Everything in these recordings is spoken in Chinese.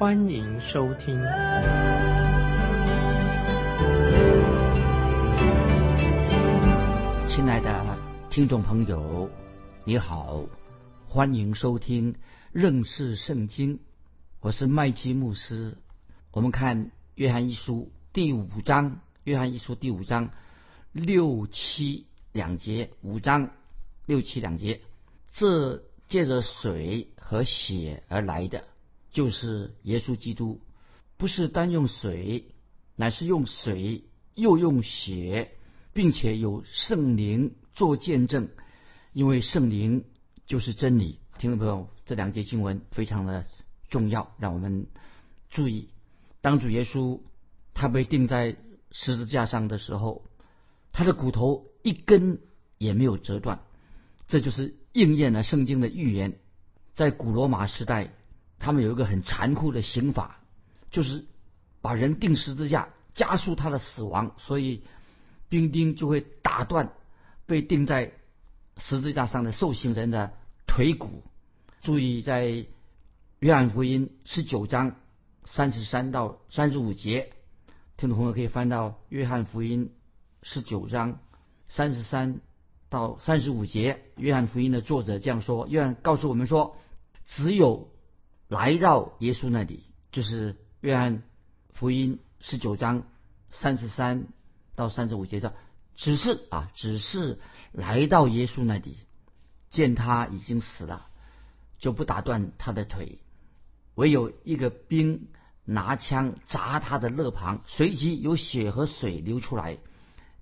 欢迎收听。亲爱的听众朋友，你好，欢迎收听认识圣经。我是麦基牧师。我们看约翰一书第五章，约翰一书第五章六七两节，五章六七两节，这借着水和血而来的，就是耶稣基督，不是单用水，乃是用水又用血。并且有圣灵做见证，因为圣灵就是真理。听众朋友，这两节经文非常的重要，让我们注意。当主耶稣他被钉在十字架上的时候，他的骨头一根也没有折断，这就是应验了圣经的预言。在古罗马时代，他们有一个很残酷的刑法，就是把人钉十字架，加速他的死亡，所以。兵丁就会打断被钉在十字架上的受刑人的腿骨。注意，在约翰福音十九章三十三到三十五节，听众朋友可以翻到约翰福音十九章三十三到三十五节。约翰福音的作者这样说：约翰告诉我们说，只有来到耶稣那里，就是约翰福音十九章三十三。到三十五节的，只是啊，只是来到耶稣那里，见他已经死了，就不打断他的腿，唯有一个兵拿枪砸他的肋旁，随即有血和水流出来。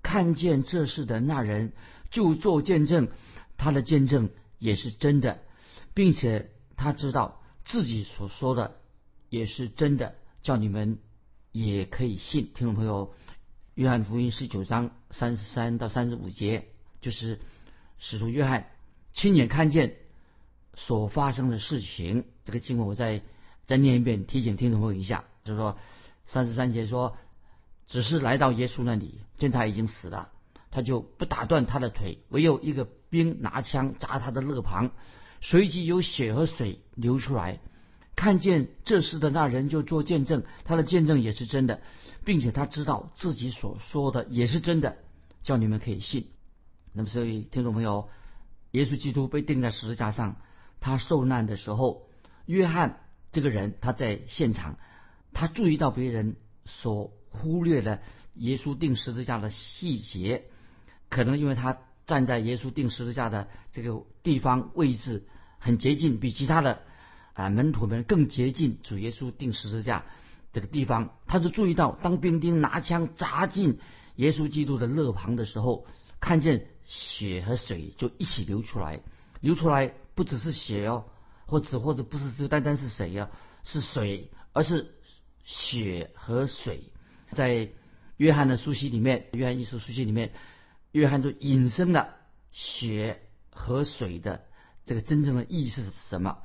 看见这事的那人就做见证，他的见证也是真的，并且他知道自己所说的也是真的，叫你们也可以信。听众朋友。约翰福音十九章三十三到三十五节，就是使徒约翰亲眼看见所发生的事情。这个经文我再再念一遍，提醒听众朋友一下，就是说三十三节说，只是来到耶稣那里，见他已经死了，他就不打断他的腿，唯有一个兵拿枪砸他的肋旁，随即有血和水流出来。看见这事的那人就做见证，他的见证也是真的。并且他知道自己所说的也是真的，叫你们可以信。那么，所以听众朋友，耶稣基督被钉在十字架上，他受难的时候，约翰这个人他在现场，他注意到别人所忽略的耶稣钉十字架的细节，可能因为他站在耶稣钉十字架的这个地方位置很接近，比其他的啊门徒们更接近主耶稣钉十字架。这个地方，他就注意到，当兵丁拿枪砸进耶稣基督的肋旁的时候，看见血和水就一起流出来，流出来不只是血哦，或者或者不是就单单是水呀，是水，而是血和水。在约翰的书信里面，约翰一书书信里面，约翰就引申了血和水的这个真正的意思是什么，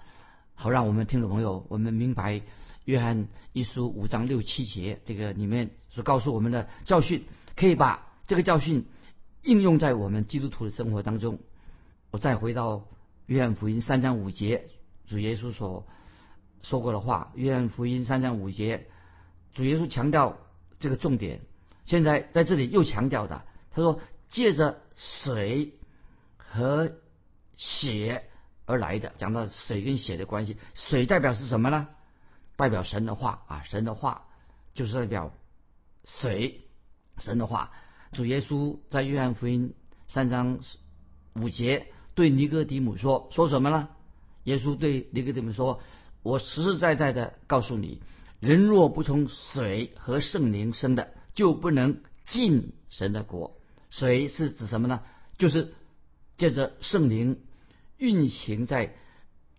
好让我们听众朋友我们明白。约翰一书五章六七节，这个里面所告诉我们的教训，可以把这个教训应用在我们基督徒的生活当中。我再回到约翰福音三章五节，主耶稣所说过的话。约翰福音三章五节，主耶稣强调这个重点。现在在这里又强调的，他说借着水和血而来的，讲到水跟血的关系。水代表是什么呢？代表神的话啊，神的话就是代表水，神的话。主耶稣在约翰福音三章五节对尼哥底母说：“说什么呢？”耶稣对尼哥底母说：“我实实在在的告诉你，人若不从水和圣灵生的，就不能进神的国。水是指什么呢？就是借着圣灵运行在。”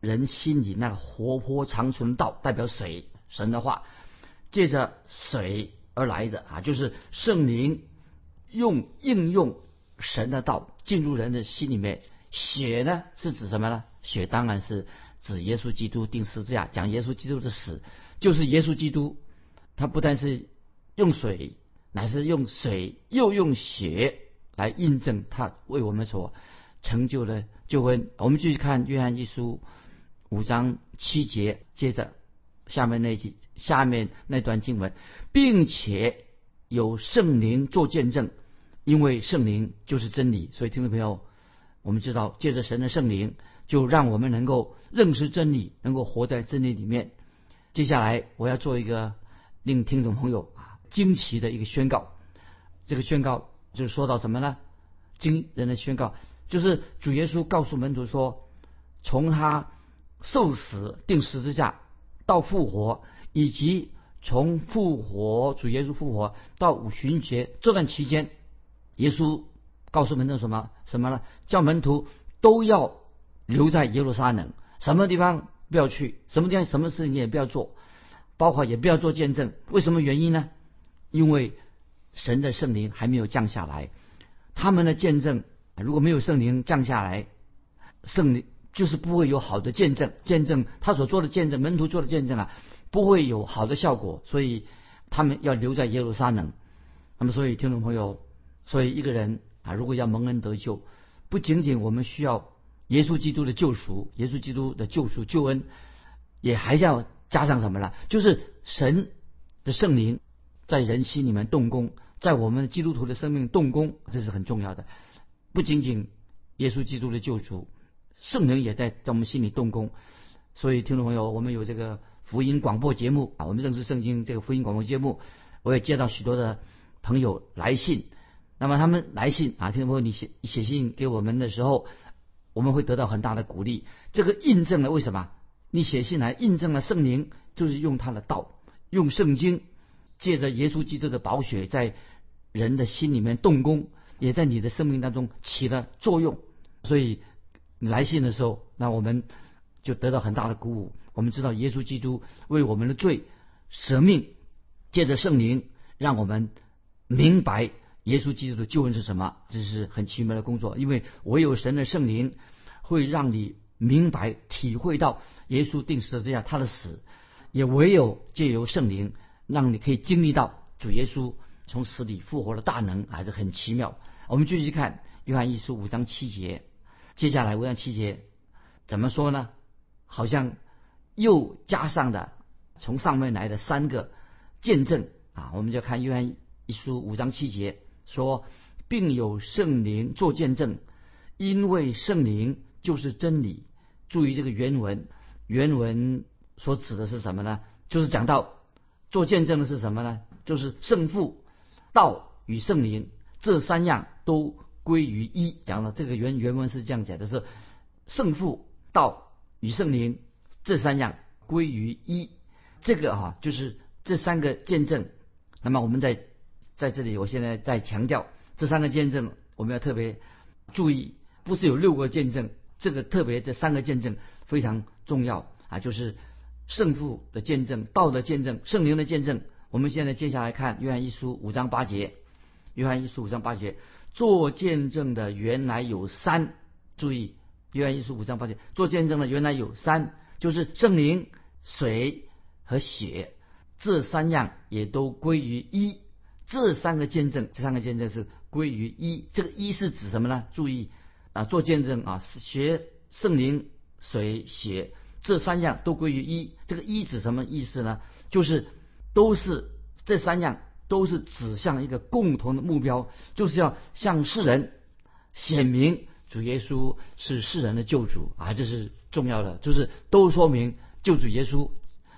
人心里那个活泼长存道，代表水神的话，借着水而来的啊，就是圣灵用应用神的道进入人的心里面。血呢是指什么呢？血当然是指耶稣基督定十字架，讲耶稣基督的死，就是耶稣基督，他不但是用水，乃是用水又用血来印证他为我们所成就的救恩。我们继续看约翰一书五章七节，接着下面那句下面那段经文，并且有圣灵做见证，因为圣灵就是真理。所以听众朋友。我们知道，借着神的圣灵，就让我们能够认识真理，能够活在真理里面。接下来，我要做一个令听众朋友惊奇的一个宣告。这个宣告就是说到什么呢？惊人的宣告，就是主耶稣告诉门徒说，从他受死、定十字架到复活，以及从复活主耶稣复活到五旬节这段期间，耶稣。告诉门徒什么什么呢？叫门徒都要留在耶路撒冷，什么地方不要去，什么地方什么事情也不要做，包括也不要做见证。为什么原因呢？因为神的圣灵还没有降下来，他们的见证如果没有圣灵降下来，圣灵就是不会有好的见证。见证他所做的见证，门徒做的见证啊，不会有好的效果。所以他们要留在耶路撒冷。那么，所以听众朋友，所以一个人。啊，如果要蒙恩得救，不仅仅我们需要耶稣基督的救赎，耶稣基督的救赎救恩，也还要加上什么呢？就是神的圣灵在人心里面动工，在我们基督徒的生命动工，这是很重要的。不仅仅耶稣基督的救赎，圣灵也在在我们心里动工。所以，听众朋友，我们有这个福音广播节目啊，我们认识圣经这个福音广播节目，我也接到许多的朋友来信。那么他们来信啊，听众朋友，你写写信给我们的时候，我们会得到很大的鼓励。这个印证了为什么？你写信来印证了圣灵就是用他的道，用圣经，借着耶稣基督的宝血，在人的心里面动工，也在你的生命当中起了作用。所以来信的时候，那我们就得到很大的鼓舞。我们知道耶稣基督为我们的罪舍命，借着圣灵，让我们明白。耶稣基督的救恩是什么？这是很奇妙的工作，因为唯有神的圣灵会让你明白、体会到耶稣定十字架他的死，也唯有借由圣灵，让你可以经历到主耶稣从死里复活的大能，还是很奇妙。我们继续看约翰一书五章七节，接下来五章七节怎么说呢？好像又加上的从上面来的三个见证啊，我们就看约翰一书五章七节。说，并有圣灵做见证，因为圣灵就是真理。注意这个原文，原文所指的是什么呢？就是讲到做见证的是什么呢？就是圣父、道与圣灵这三样都归于一。讲的这个原原文是这样讲的：是圣父、道与圣灵这三样归于一。这个哈就是这三个见证。那么我们在。在这里，我现在在强调这三个见证，我们要特别注意，不是有六个见证，这个特别这三个见证非常重要啊，就是圣父的见证、道的见证、圣灵的见证。我们现在接下来看约翰一书五章八节，约翰一书五章八节，做见证的原来有三，注意约翰一书五章八节，做见证的原来有三，就是圣灵、水和血，这三样也都归于一。这三个见证，这三个见证是归于一。这个一是指什么呢？注意啊，做见证啊，是学圣灵、水、血这三样都归于一。这个一指什么意思呢？就是都是这三样都是指向一个共同的目标，就是要向世人显明主耶稣是世人的救主啊，这是重要的，就是都说明救主耶稣。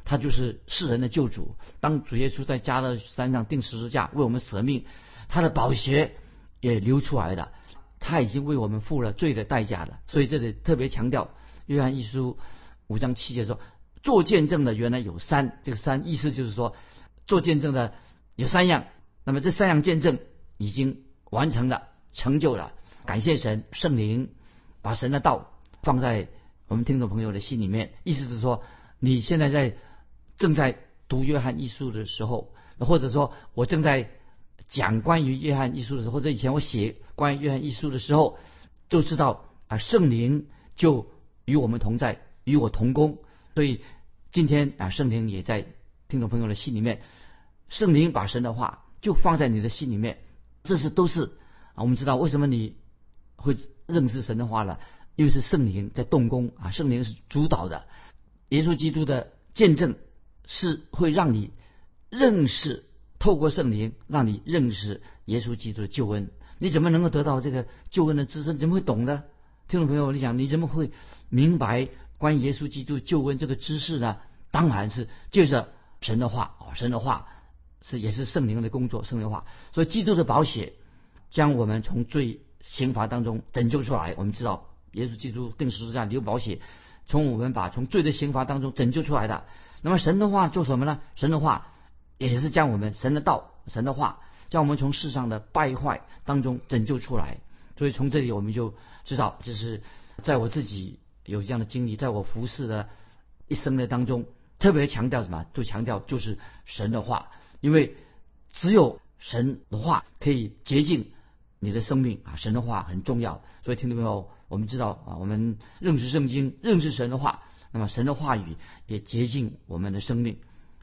他就是世人的救主。当主耶稣在加勒山上钉十字架为我们舍命，他的宝血也流出来了。他已经为我们付了罪的代价了。所以这里特别强调，约翰一书五章七节说：“做见证的原来有三，这个三意思就是说，做见证的有三样。那么这三样见证已经完成了，成就了。感谢神，圣灵把神的道放在我们听众朋友的心里面。意思是说，你现在在。正在读约翰一书的时候，或者说我正在讲关于约翰一书的时候，或者以前我写关于约翰一书的时候，就知道啊，圣灵就与我们同在，与我同工。所以今天啊，圣灵也在听众朋友的心里面，圣灵把神的话就放在你的心里面，这是都是啊，我们知道为什么你会认识神的话了，因为是圣灵在动工啊，圣灵是主导的，耶稣基督的见证是会让你认识，透过圣灵让你认识耶稣基督的救恩。你怎么能够得到这个救恩的知识？怎么会懂呢？听众朋友，你想你怎么会明白关于耶稣基督救恩这个知识呢？当然是借着神的话啊，神的话是也是圣灵的工作，圣灵话。所以基督的宝血将我们从罪刑罚当中拯救出来。我们知道耶稣基督定十字架流宝血，从我们把从罪的刑罚当中拯救出来的。那么神的话做什么呢？神的话也是将我们神的道、神的话。将我们从世上的败坏当中拯救出来，所以从这里我们就知道，就是在我自己有这样的经历，在我服侍的一生的当中，特别强调什么？就强调就是神的话，因为只有神的话可以洁净你的生命啊！神的话很重要，所以听众朋友，我们知道啊，我们认识圣经，认识神的话，那么神的话语也洁净我们的生命。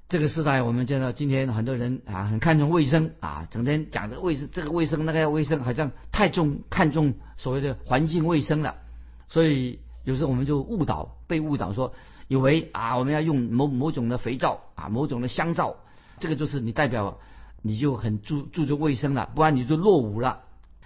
这个时代，我们见到今天很多人啊，很看重卫生啊，整天讲这卫生，这个卫生，那个卫生，好像太重看重所谓的环境卫生了。所以有时候我们就误导，被误导说，以为啊，我们要用某某种的肥皂啊，某种的香皂，这个就是你代表你就很注注重卫生了，不然你就落伍了。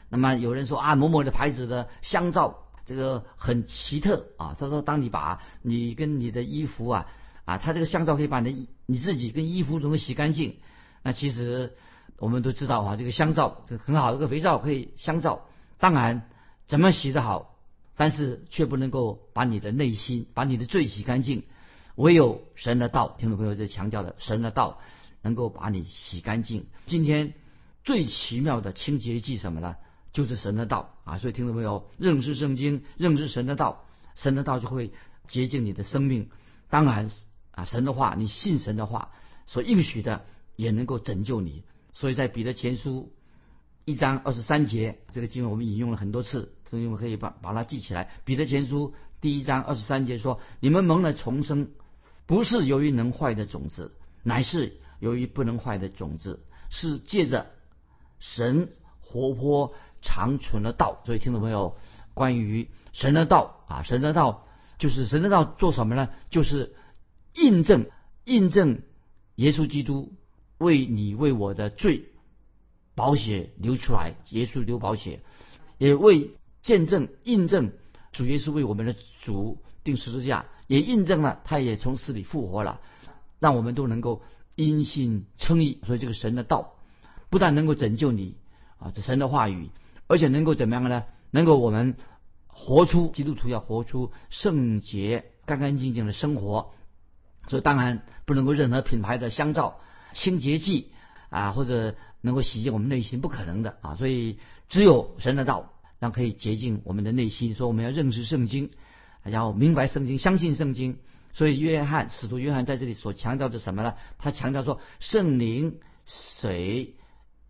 那么有人说啊，某某的牌子的香皂，这个很奇特啊。他说，当你把你跟你的衣服啊。啊，它这个香皂可以把你的你自己跟衣服都能洗干净。那其实我们都知道啊，这个香皂这很好，这个肥皂可以香皂。当然，怎么洗得好，但是却不能够把你的内心、把你的罪洗干净。唯有神的道，听众朋友在强调的，神的道能够把你洗干净。今天最奇妙的清洁剂什么呢？就是神的道啊！所以听众朋友，认识圣经，认识神的道，神的道就会洁净你的生命。当然。啊，神的话，你信神的话所应许的，也能够拯救你。所以在彼得前书一章二十三节，这个经文我们引用了很多次，所以我们可以把把它记起来。彼得前书第一章二十三节说：“你们蒙了重生，不是由于能坏的种子，乃是由于不能坏的种子，是借着神活泼长存的道。”所以听众朋友？关于神的道啊，神的道就是神的道做什么呢？就是。印证，印证，耶稣基督为你为我的罪，宝血流出来，耶稣流宝血，也为见证印证主耶稣为我们的主定十字架，也印证了他也从死里复活了，让我们都能够因信称义。所以这个神的道不但能够拯救你啊，这神的话语，而且能够怎么样呢？能够我们活出基督徒要活出圣洁、干干净净的生活。所以当然不能够任何品牌的香皂、清洁剂啊，或者能够洗净我们内心，不可能的啊。所以只有神的道，让可以洁净我们的内心。说我们要认识圣经，然后明白圣经，相信圣经。所以约翰使徒约翰在这里所强调的什么呢？他强调说，圣灵、水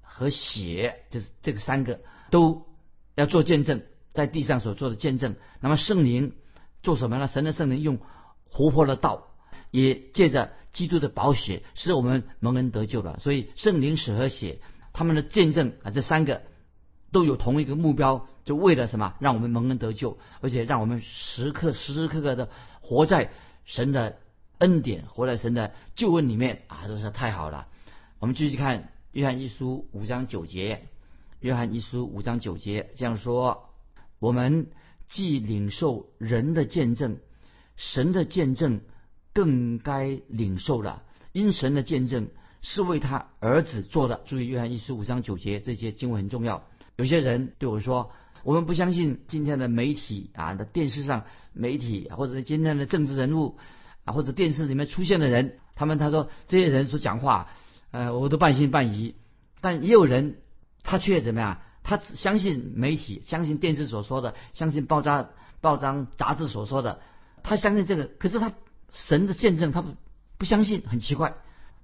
和血，这这个三个都要做见证，在地上所做的见证。那么圣灵做什么呢？神的圣灵用活泼的道。也借着基督的宝血，使我们蒙恩得救了。所以圣灵、使和血，他们的见证啊，这三个都有同一个目标，就为了什么？让我们蒙恩得救，而且让我们时刻时时刻刻的活在神的恩典，活在神的救恩里面啊！真是太好了。我们继续看约翰一书五章九节，约翰一书五章九节这样说：我们既领受人的见证，神的见证。更该领受了，因神的见证是为他儿子做的。注意约翰一书五章九节，这些经文很重要。有些人对我说：“我们不相信今天的媒体啊，的电视上媒体，或者今天的政治人物啊，或者电视里面出现的人，他们他说这些人所讲话，呃，我都半信半疑。但也有人他却怎么样？他相信媒体，相信电视所说的，相信报章、报章杂志所说的，他相信这个。可是他。神的见证，他不不相信，很奇怪。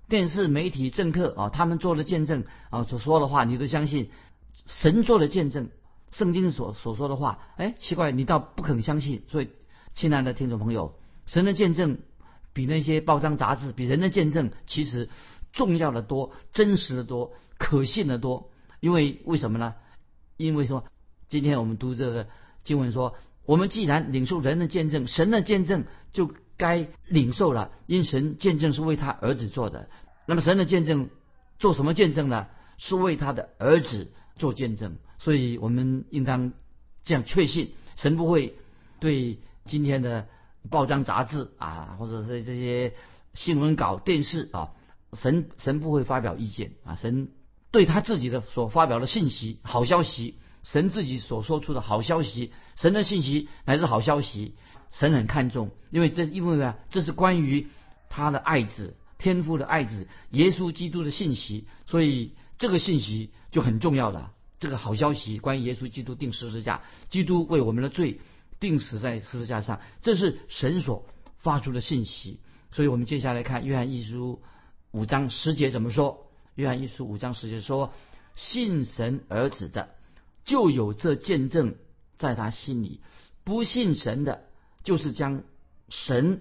电视媒体政客啊，他们做的见证啊，所说的话你都相信，神做的见证，圣经所所说的话，哎，奇怪，你倒不肯相信。所以，亲爱的听众朋友，神的见证比那些报章杂志，比人的见证其实重要的多，真实的多，可信的多。因为为什么呢？因为说，今天我们读这个经文说，我们既然领受人的见证，神的见证就该领受了，因神见证是为他儿子做的。那么神的见证做什么见证呢？是为他的儿子做见证。所以我们应当这样确信，神不会对今天的报章杂志啊，或者是这些新闻稿、电视啊，神神不会发表意见啊。神对他自己的所发表的信息、好消息，神自己所说出的好消息，神的信息乃是好消息，神很看重，因为这因为啊，这是关于他的爱子。天父的爱子耶稣基督的信息，所以这个信息就很重要了。这个好消息，关于耶稣基督定十字架，基督为我们的罪定死在十字架上，这是神所发出的信息。所以我们接下来看约翰一书五章十节怎么说？约翰一书五章十节说：“信神儿子的，就有这见证在他心里；不信神的，就是将神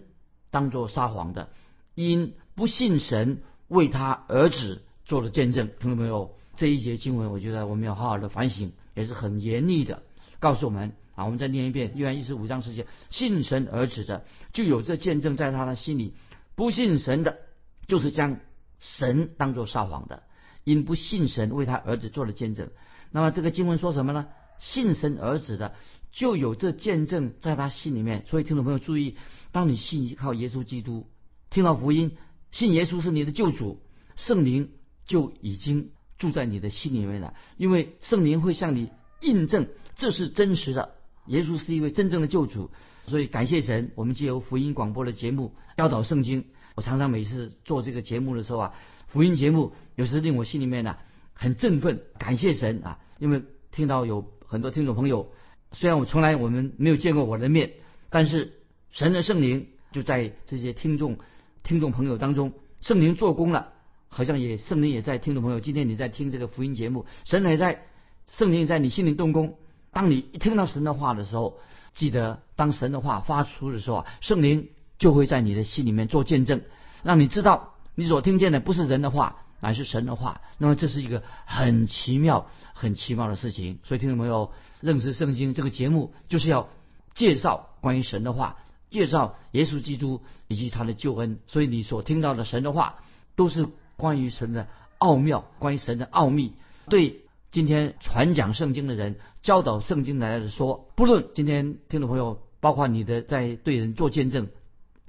当作撒谎的，因。”不信神为他儿子做了见证，听众朋友，这一节经文，我觉得我们要好好的反省，也是很严厉的告诉我们啊。我们再念一遍，约翰一书五章十节：信神儿子的，就有这见证在他的心里；不信神的，就是将神当作撒谎的，因不信神为他儿子做了见证。那么这个经文说什么呢？信神儿子的，就有这见证在他心里面。所以听众朋友注意，当你信靠耶稣基督，听到福音。信耶稣是你的救主，圣灵就已经住在你的心里面了。因为圣灵会向你印证这是真实的，耶稣是一位真正的救主。所以感谢神，我们借由福音广播的节目教导圣经。我常常每次做这个节目的时候啊，福音节目有时令我心里面呢很振奋，感谢神啊！因为听到有很多听众朋友，虽然我从来我们没有见过我的面，但是神的圣灵就在这些听众。听众朋友当中，圣灵做工了，好像也圣灵也在。听众朋友，今天你在听这个福音节目，神也在，圣灵在你心里动工。当你一听到神的话的时候，记得当神的话发出的时候啊，圣灵就会在你的心里面做见证，让你知道你所听见的不是人的话，乃是神的话。那么这是一个很奇妙、很奇妙的事情。所以听众朋友，认识圣经这个节目就是要介绍关于神的话。介绍耶稣基督以及他的救恩，所以你所听到的神的话，都是关于神的奥妙，关于神的奥秘。对今天传讲圣经的人、教导圣经的说，不论今天听众朋友，包括你的在对人做见证、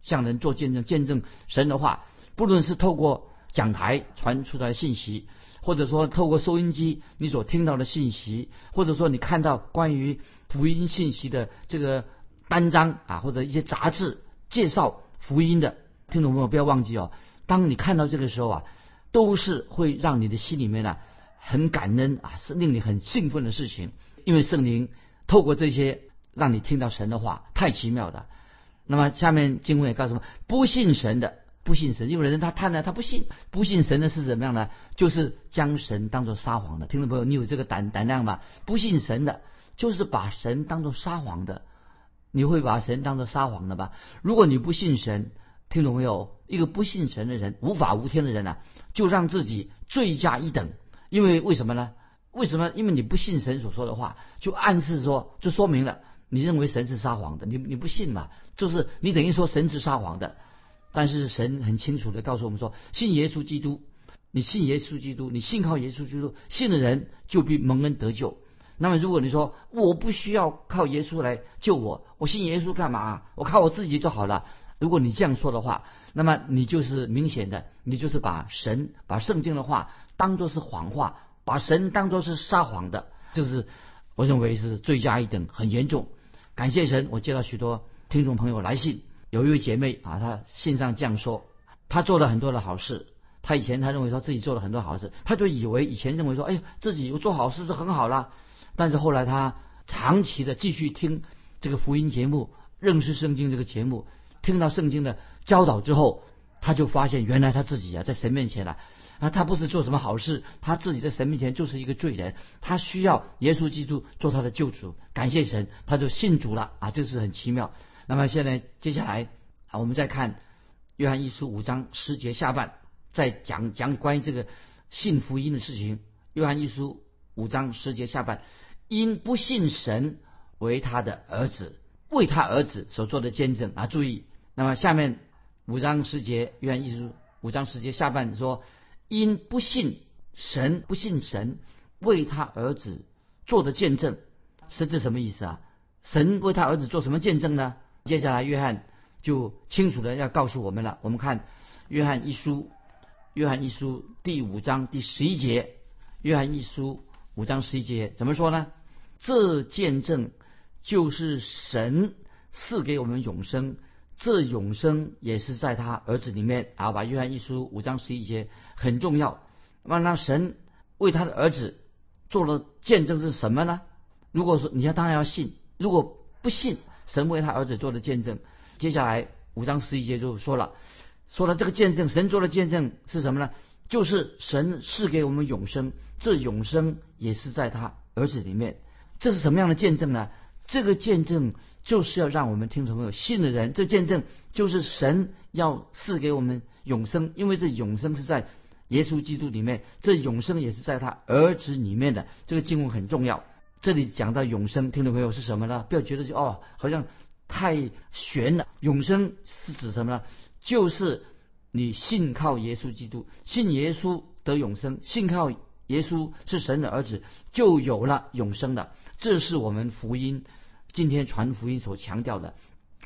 向人做见证、见证神的话，不论是透过讲台传出来的信息，或者说透过收音机你所听到的信息，或者说你看到关于福音信息的这个。单章啊，或者一些杂志介绍福音的听众朋友，不要忘记哦。当你看到这个时候啊，都是会让你的心里面呢很感恩啊，是令你很兴奋的事情。因为圣灵透过这些让你听到神的话，太奇妙的。那么下面经文也告诉我们，不信神的，不信神，因为人他贪呢，他不信，不信神的是怎么样呢？就是将神当做撒谎的。听众朋友，你有这个胆胆量吗？不信神的，就是把神当做撒谎的。你会把神当做撒谎的吧？如果你不信神，听懂没有？一个不信神的人，无法无天的人呢，就让自己罪加一等。因为为什么呢？为什么？因为你不信神所说的话，就暗示说，就说明了你认为神是撒谎的。你你不信嘛？就是你等于说神是撒谎的。但是神很清楚的告诉我们说，信耶稣基督，你信耶稣基督，你信靠耶稣基督，信的人就必蒙恩得救。那么，如果你说我不需要靠耶稣来救我，我信耶稣干嘛？我靠我自己就好了。如果你这样说的话，那么你就是明显的，你就是把神、把圣经的话当做是谎话，把神当做是撒谎的，就是我认为是罪加一等，很严重。感谢神，我接到许多听众朋友来信，有一位姐妹啊，她信上这样说：她做了很多的好事，她以前她认为说自己做了很多好事，她就以为以前认为说，哎呀，自己做好事是很好啦。但是后来她长期的继续听这个福音节目，认识圣经这个节目，听到圣经的教导之后，他就发现原来他自己啊在神面前啊啊他不是做什么好事，他自己在神面前就是一个罪人，他需要耶稣基督做他的救主，感谢神，他就信主了啊，这是很奇妙。那么现在接下来啊，我们再看约翰一书五章十节下半，再讲讲关于这个信福音的事情。约翰一书五章十节下半，因不信神为他的儿子，为他儿子所做的见证啊，注意。那么下面五章十节，约翰一书五章十节下半说，因不信神，不信神为他儿子做的见证，是这什么意思啊？神为他儿子做什么见证呢？接下来，约翰就清楚的要告诉我们了。我们看《约翰一书》，《约翰一书》第五章第十一节，《约翰一书》五章十一节怎么说呢？这见证就是神赐给我们永生，这永生也是在他儿子里面。啊，把《约翰一书》五章十一节很重要。那么，神为他的儿子做了见证是什么呢？如果说你要当然要信，如果不信。神为他儿子做的见证，接下来五章十一节就说了，说了这个见证，神做的见证是什么呢？就是神赐给我们永生，这永生也是在他儿子里面。这是什么样的见证呢？这个见证就是要让我们听众朋友信的人，这见证就是神要赐给我们永生，因为这永生是在耶稣基督里面，这永生也是在他儿子里面的。这个经文很重要。这里讲到永生，听众朋友是什么呢？不要觉得就哦，好像太玄了。永生是指什么呢？就是你信靠耶稣基督，信耶稣得永生，信靠耶稣是神的儿子，就有了永生的。这是我们福音今天传福音所强调的。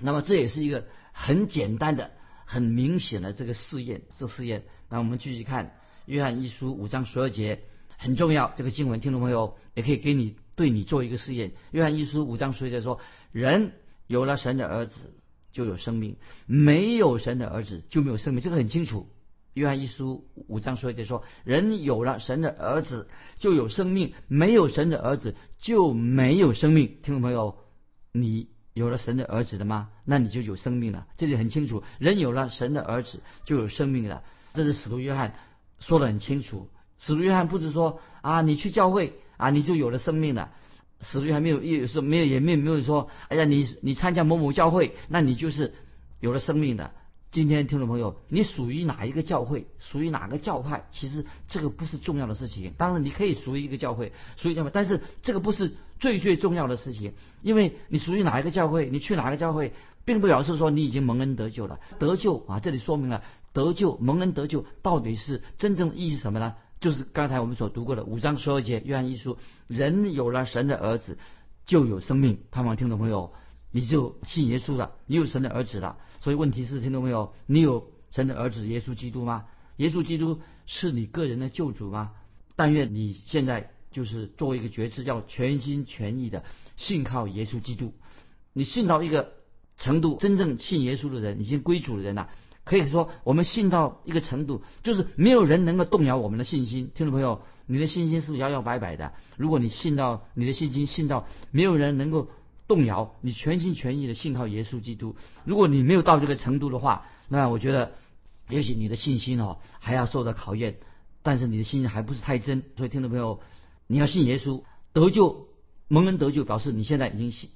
那么这也是一个很简单的、很明显的这个试验，这试验。那我们继续看约翰一书五章十二节，很重要。这个经文，听众朋友也可以给你。对你做一个试验。约翰一书五章十二节说：“人有了神的儿子就有生命，没有神的儿子就没有生命。”这个很清楚。约翰一书五章十节说：“人有了神的儿子就有生命，没有神的儿子就没有生命。”听众朋友，你有了神的儿子的吗？那你就有生命了。这里很清楚，人有了神的儿子就有生命了。这是使徒约翰说的很清楚。使徒约翰不是说啊，你去教会。啊，你就有了生命了。使徒还没有，也说没有，也没有没有说，哎呀，你你参加某某教会，那你就是有了生命的。今天听众朋友，你属于哪一个教会，属于哪个教派，其实这个不是重要的事情。当然你可以属于一个教会，属于教会，但是这个不是最最重要的事情。因为你属于哪一个教会，你去哪个教会，并不表示说你已经蒙恩得救了。得救啊，这里说明了得救蒙恩得救到底是真正意义是什么呢？就是刚才我们所读过的五章十二节约翰一书，人有了神的儿子，就有生命。盼望听众朋友，你就信耶稣了，你有神的儿子了。所以问题是，听众朋友，你有神的儿子耶稣基督吗？耶稣基督是你个人的救主吗？但愿你现在就是作为一个决志，要全心全意的信靠耶稣基督。你信到一个程度，真正信耶稣的人，已经归主的人了。可以说，我们信到一个程度，就是没有人能够动摇我们的信心。听众朋友，你的信心是摇摇摆摆的。如果你信到你的信心信到没有人能够动摇，你全心全意的信靠耶稣基督。如果你没有到这个程度的话，那我觉得也许你的信心哦还要受到考验。但是你的信心还不是太真，所以听众朋友，你要信耶稣得救蒙恩得救，表示你现在已经信。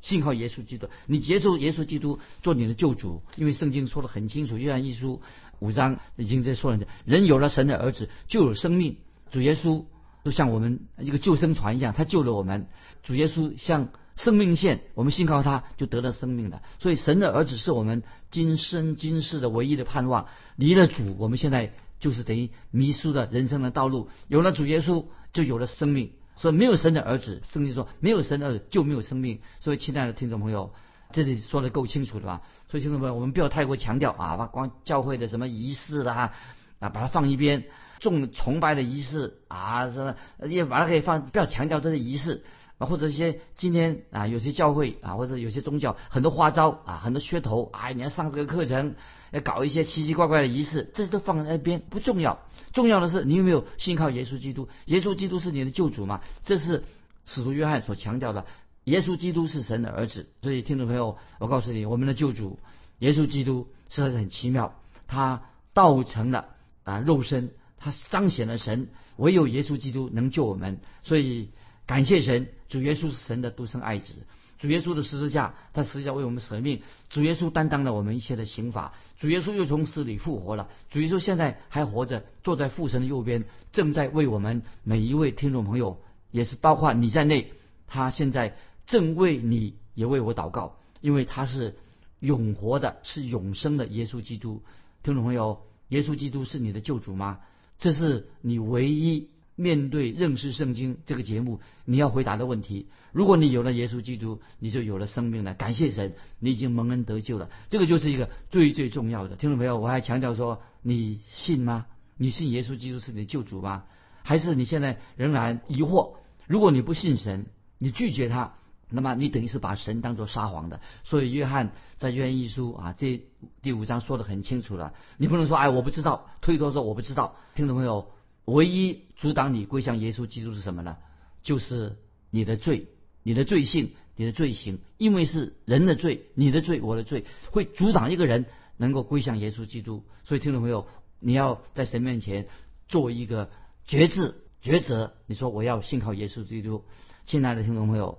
信靠耶稣基督，你接受耶稣基督做你的救主，因为圣经说的很清楚，约翰一书五章已经在说了，人有了神的儿子就有生命。主耶稣就像我们一个救生船一样，他救了我们。主耶稣像生命线，我们信靠他就得了生命的。所以神的儿子是我们今生今世的唯一的盼望。离了主，我们现在就是等于迷失了人生的道路。有了主耶稣，就有了生命。所以没有神的儿子，圣经说没有神的儿子就没有生命。所以亲爱的听众朋友，这里说的够清楚的吧？所以听众朋友，我们不要太过强调啊，把光教会的什么仪式啦啊，把它放一边，重崇拜的仪式啊，什么也把它可以放，不要强调这些仪式。啊，或者一些今天啊，有些教会啊，或者有些宗教很多花招啊，很多噱头啊，你要上这个课程，要搞一些奇奇怪怪的仪式，这些都放在那边不重要，重要的是你有没有信靠耶稣基督？耶稣基督是你的救主嘛？这是使徒约翰所强调的，耶稣基督是神的儿子。所以听众朋友，我告诉你，我们的救主耶稣基督实在是很奇妙。他道成了啊肉身，他彰显了神，唯有耶稣基督能救我们。所以感谢神，主耶稣是神的独生爱子。主耶稣的十字架，他十字架为我们舍命。主耶稣担当了我们一切的刑罚。主耶稣又从死里复活了。主耶稣现在还活着，坐在父神的右边，正在为我们每一位听众朋友，也是包括你在内，他现在正为你也为我祷告，因为他是永活的，是永生的耶稣基督。听众朋友，耶稣基督是你的救主吗？这是你唯一。面对认识圣经这个节目，你要回答的问题：如果你有了耶稣基督，你就有了生命了。感谢神，你已经蒙恩得救了。这个就是一个最最重要的。听众朋友，我还强调说，你信吗？你信耶稣基督是你的救主吗？还是你现在仍然疑惑？如果你不信神，你拒绝他，那么你等于是把神当作撒谎的。所以约翰在约翰一书啊，这第五章说的很清楚了。你不能说哎，我不知道，推脱说我不知道。听众朋友。唯一阻挡你归向耶稣基督是什么呢？就是你的罪、你的罪性、你的罪行，因为是人的罪、你的罪、我的罪，会阻挡一个人能够归向耶稣基督。所以，听众朋友，你要在神面前做一个决志、抉择。你说我要信靠耶稣基督。亲爱的听众朋友，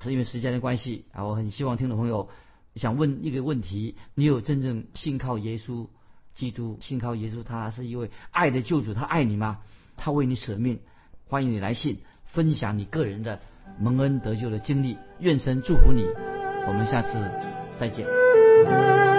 是因为时间的关系啊，我很希望听众朋友想问一个问题：你有真正信靠耶稣？基督信靠耶稣，他是一位爱的救主，他爱你吗？他为你舍命，欢迎你来信分享你个人的蒙恩得救的经历，愿神祝福你，我们下次再见。